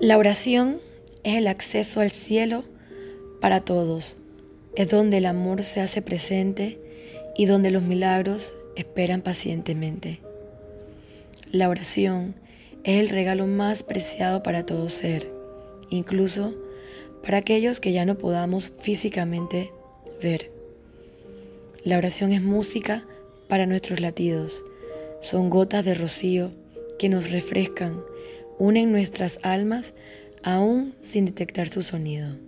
La oración es el acceso al cielo para todos. Es donde el amor se hace presente y donde los milagros esperan pacientemente. La oración es el regalo más preciado para todo ser, incluso para aquellos que ya no podamos físicamente ver. La oración es música para nuestros latidos. Son gotas de rocío que nos refrescan, unen nuestras almas aún sin detectar su sonido.